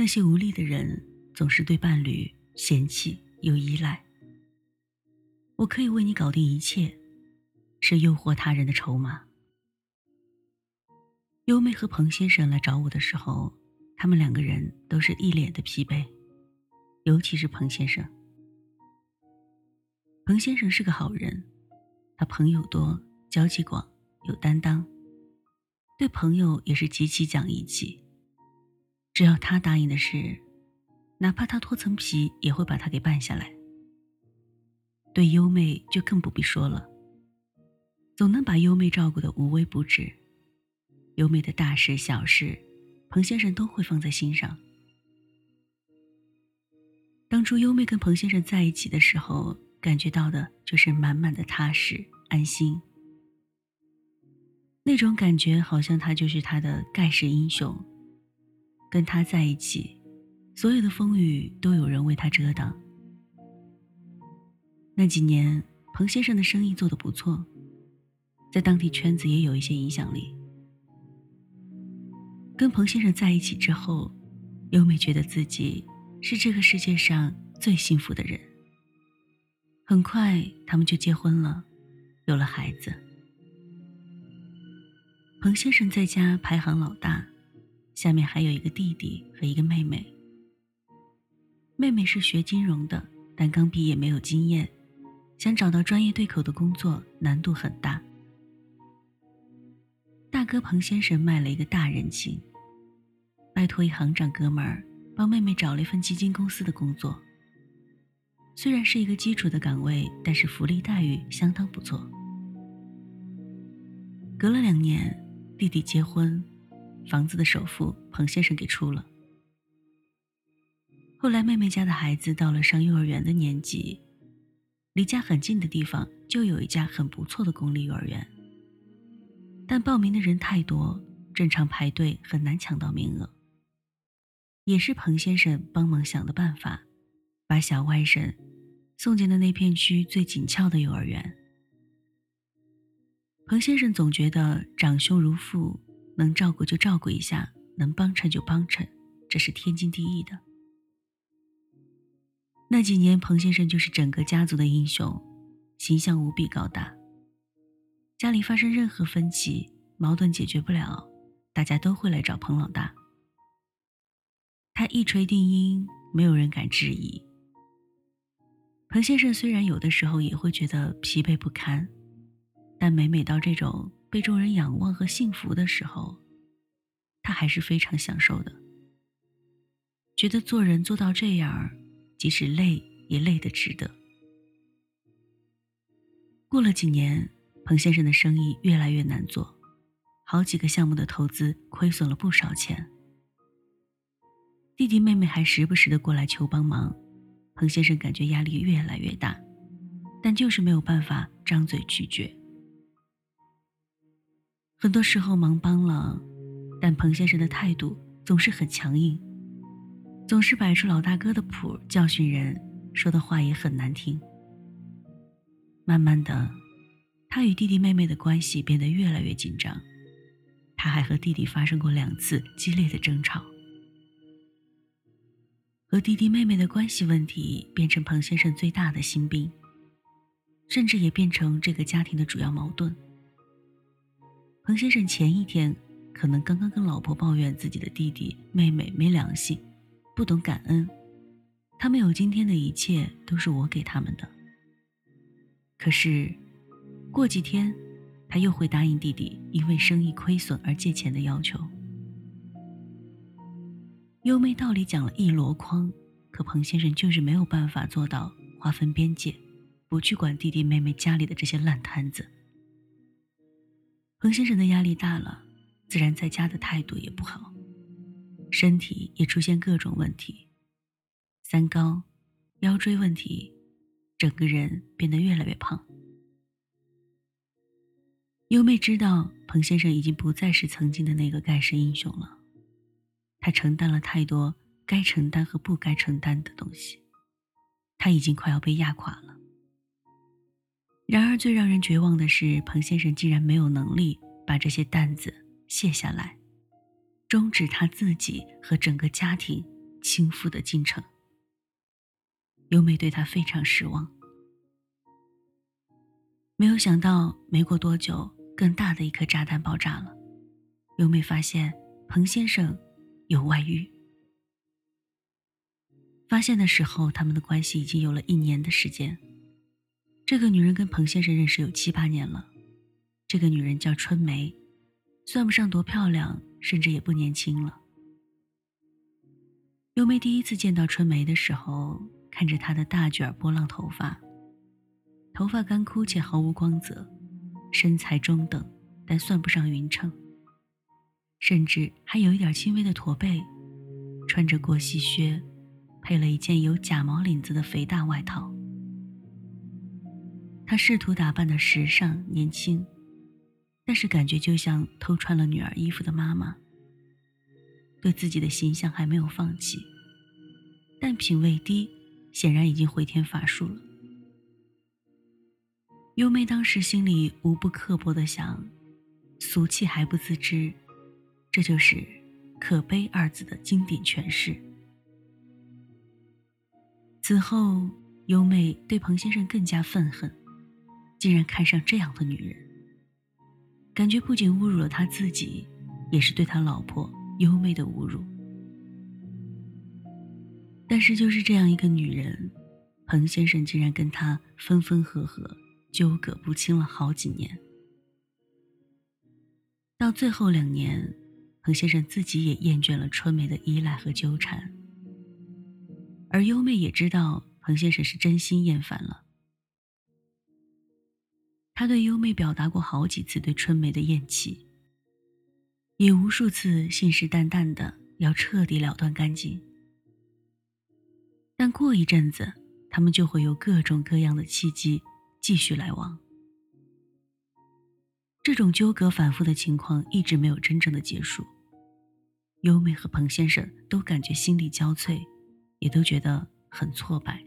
那些无力的人总是对伴侣嫌弃又依赖。我可以为你搞定一切，是诱惑他人的筹码。优妹和彭先生来找我的时候，他们两个人都是一脸的疲惫，尤其是彭先生。彭先生是个好人，他朋友多，交际广，有担当，对朋友也是极其讲义气。只要他答应的事，哪怕他脱层皮，也会把他给办下来。对优妹就更不必说了，总能把优妹照顾的无微不至。优妹的大事小事，彭先生都会放在心上。当初优妹跟彭先生在一起的时候，感觉到的就是满满的踏实安心。那种感觉好像他就是他的盖世英雄。跟他在一起，所有的风雨都有人为他遮挡。那几年，彭先生的生意做得不错，在当地圈子也有一些影响力。跟彭先生在一起之后，优美觉得自己是这个世界上最幸福的人。很快，他们就结婚了，有了孩子。彭先生在家排行老大。下面还有一个弟弟和一个妹妹。妹妹是学金融的，但刚毕业没有经验，想找到专业对口的工作难度很大。大哥彭先生卖了一个大人情，拜托一行长哥们儿帮妹妹找了一份基金公司的工作。虽然是一个基础的岗位，但是福利待遇相当不错。隔了两年，弟弟结婚。房子的首付，彭先生给出了。后来，妹妹家的孩子到了上幼儿园的年纪，离家很近的地方就有一家很不错的公立幼儿园。但报名的人太多，正常排队很难抢到名额。也是彭先生帮忙想的办法，把小外甥送进了那片区最紧俏的幼儿园。彭先生总觉得长兄如父。能照顾就照顾一下，能帮衬就帮衬，这是天经地义的。那几年，彭先生就是整个家族的英雄，形象无比高大。家里发生任何分歧、矛盾解决不了，大家都会来找彭老大。他一锤定音，没有人敢质疑。彭先生虽然有的时候也会觉得疲惫不堪，但每每到这种……被众人仰望和幸福的时候，他还是非常享受的。觉得做人做到这样，即使累也累得值得。过了几年，彭先生的生意越来越难做，好几个项目的投资亏损了不少钱。弟弟妹妹还时不时的过来求帮忙，彭先生感觉压力越来越大，但就是没有办法张嘴拒绝。很多时候忙帮了，但彭先生的态度总是很强硬，总是摆出老大哥的谱教训人，说的话也很难听。慢慢的，他与弟弟妹妹的关系变得越来越紧张，他还和弟弟发生过两次激烈的争吵。和弟弟妹妹的关系问题变成彭先生最大的心病，甚至也变成这个家庭的主要矛盾。彭先生前一天可能刚刚跟老婆抱怨自己的弟弟妹妹没良心，不懂感恩，他们有今天的一切都是我给他们的。可是，过几天，他又会答应弟弟因为生意亏损而借钱的要求。优妹道理讲了一箩筐，可彭先生就是没有办法做到划分边界，不去管弟弟妹妹家里的这些烂摊子。彭先生的压力大了，自然在家的态度也不好，身体也出现各种问题，三高、腰椎问题，整个人变得越来越胖。优妹知道彭先生已经不再是曾经的那个盖世英雄了，他承担了太多该承担和不该承担的东西，他已经快要被压垮了。然而，最让人绝望的是，彭先生竟然没有能力把这些担子卸下来，终止他自己和整个家庭倾覆的进程。优美对他非常失望，没有想到没过多久，更大的一颗炸弹爆炸了。优美发现彭先生有外遇。发现的时候，他们的关系已经有了一年的时间。这个女人跟彭先生认识有七八年了。这个女人叫春梅，算不上多漂亮，甚至也不年轻了。优美第一次见到春梅的时候，看着她的大卷波浪头发，头发干枯且毫无光泽，身材中等，但算不上匀称，甚至还有一点轻微的驼背，穿着过膝靴。配了一件有假毛领子的肥大外套。他试图打扮的时尚年轻，但是感觉就像偷穿了女儿衣服的妈妈。对自己的形象还没有放弃，但品味低，显然已经回天乏术了。优妹当时心里无不刻薄的想：俗气还不自知，这就是“可悲”二字的经典诠释。此后，优美对彭先生更加愤恨，竟然看上这样的女人，感觉不仅侮辱了他自己，也是对他老婆优美的侮辱。但是，就是这样一个女人，彭先生竟然跟她分分合合，纠葛不清了好几年。到最后两年，彭先生自己也厌倦了春梅的依赖和纠缠。而优妹也知道彭先生是真心厌烦了，他对优妹表达过好几次对春梅的厌弃，也无数次信誓旦旦的要彻底了断干净。但过一阵子，他们就会有各种各样的契机继续来往。这种纠葛反复的情况一直没有真正的结束，优妹和彭先生都感觉心力交瘁。也都觉得很挫败。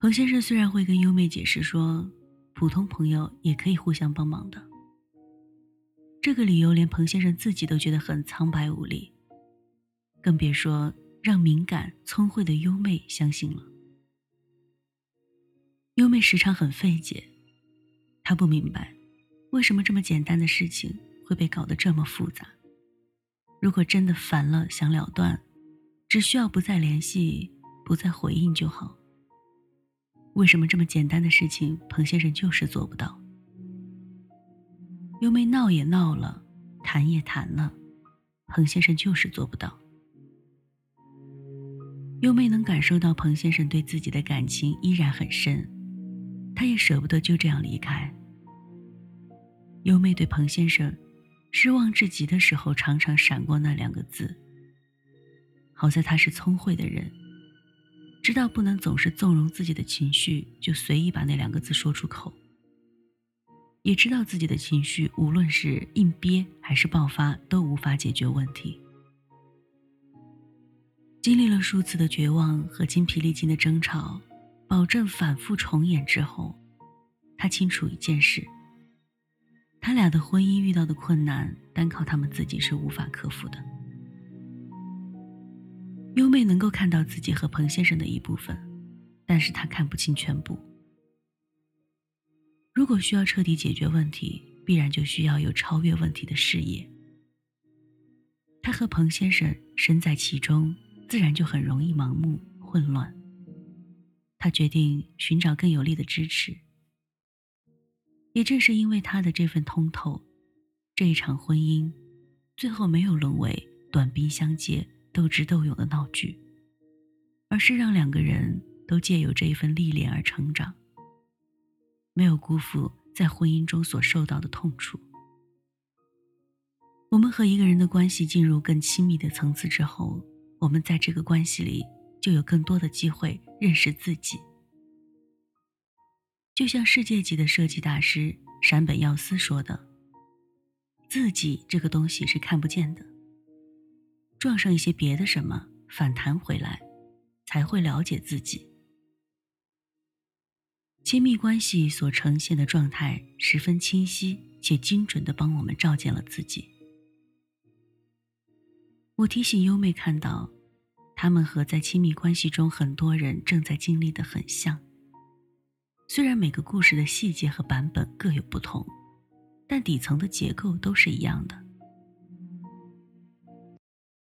彭先生虽然会跟优妹解释说，普通朋友也可以互相帮忙的，这个理由连彭先生自己都觉得很苍白无力，更别说让敏感聪慧的优妹相信了。优妹时常很费解，她不明白，为什么这么简单的事情会被搞得这么复杂。如果真的烦了，想了断。只需要不再联系，不再回应就好。为什么这么简单的事情，彭先生就是做不到？优妹闹也闹了，谈也谈了，彭先生就是做不到。优妹能感受到彭先生对自己的感情依然很深，她也舍不得就这样离开。优妹对彭先生失望至极的时候，常常闪过那两个字。好在他是聪慧的人，知道不能总是纵容自己的情绪，就随意把那两个字说出口。也知道自己的情绪，无论是硬憋还是爆发，都无法解决问题。经历了数次的绝望和精疲力尽的争吵，保证反复重演之后，他清楚一件事：他俩的婚姻遇到的困难，单靠他们自己是无法克服的。优妹能够看到自己和彭先生的一部分，但是她看不清全部。如果需要彻底解决问题，必然就需要有超越问题的视野。她和彭先生身在其中，自然就很容易盲目混乱。她决定寻找更有力的支持。也正是因为她的这份通透，这一场婚姻最后没有沦为短兵相接。斗智斗勇的闹剧，而是让两个人都借由这一份历练而成长，没有辜负在婚姻中所受到的痛楚。我们和一个人的关系进入更亲密的层次之后，我们在这个关系里就有更多的机会认识自己。就像世界级的设计大师山本耀司说的：“自己这个东西是看不见的。”撞上一些别的什么，反弹回来，才会了解自己。亲密关系所呈现的状态十分清晰且精准的帮我们照见了自己。我提醒优妹看到，他们和在亲密关系中很多人正在经历的很像。虽然每个故事的细节和版本各有不同，但底层的结构都是一样的。